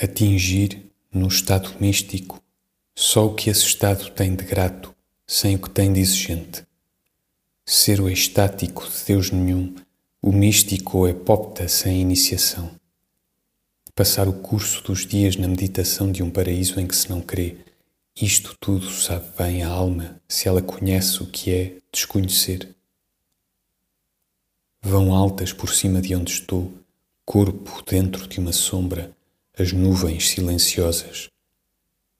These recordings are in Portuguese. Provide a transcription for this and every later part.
atingir, no estado místico, só o que esse estado tem de grato, sem o que tem de exigente. Ser o estático de Deus nenhum, o místico ou epópta sem iniciação. Passar o curso dos dias na meditação de um paraíso em que se não crê, isto tudo sabe bem a alma se ela conhece o que é desconhecer. Vão altas por cima de onde estou, corpo dentro de uma sombra, as nuvens silenciosas.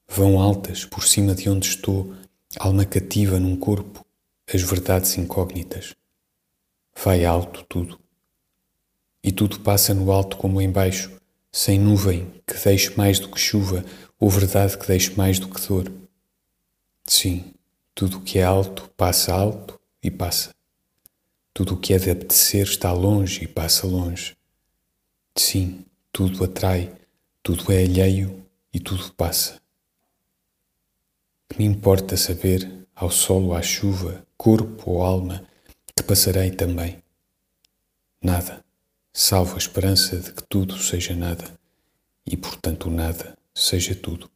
Vão altas por cima de onde estou, alma cativa num corpo, as verdades incógnitas. Vai alto tudo. E tudo passa no alto como embaixo, sem nuvem que deixe mais do que chuva, ou verdade que deixe mais do que dor. Sim, tudo o que é alto passa alto e passa. Tudo o que é de apetecer está longe e passa longe. Sim, tudo atrai, tudo é alheio e tudo passa. Que me importa saber, ao sol ou à chuva, corpo ou alma, que passarei também? Nada, salvo a esperança de que tudo seja nada e, portanto, nada seja tudo.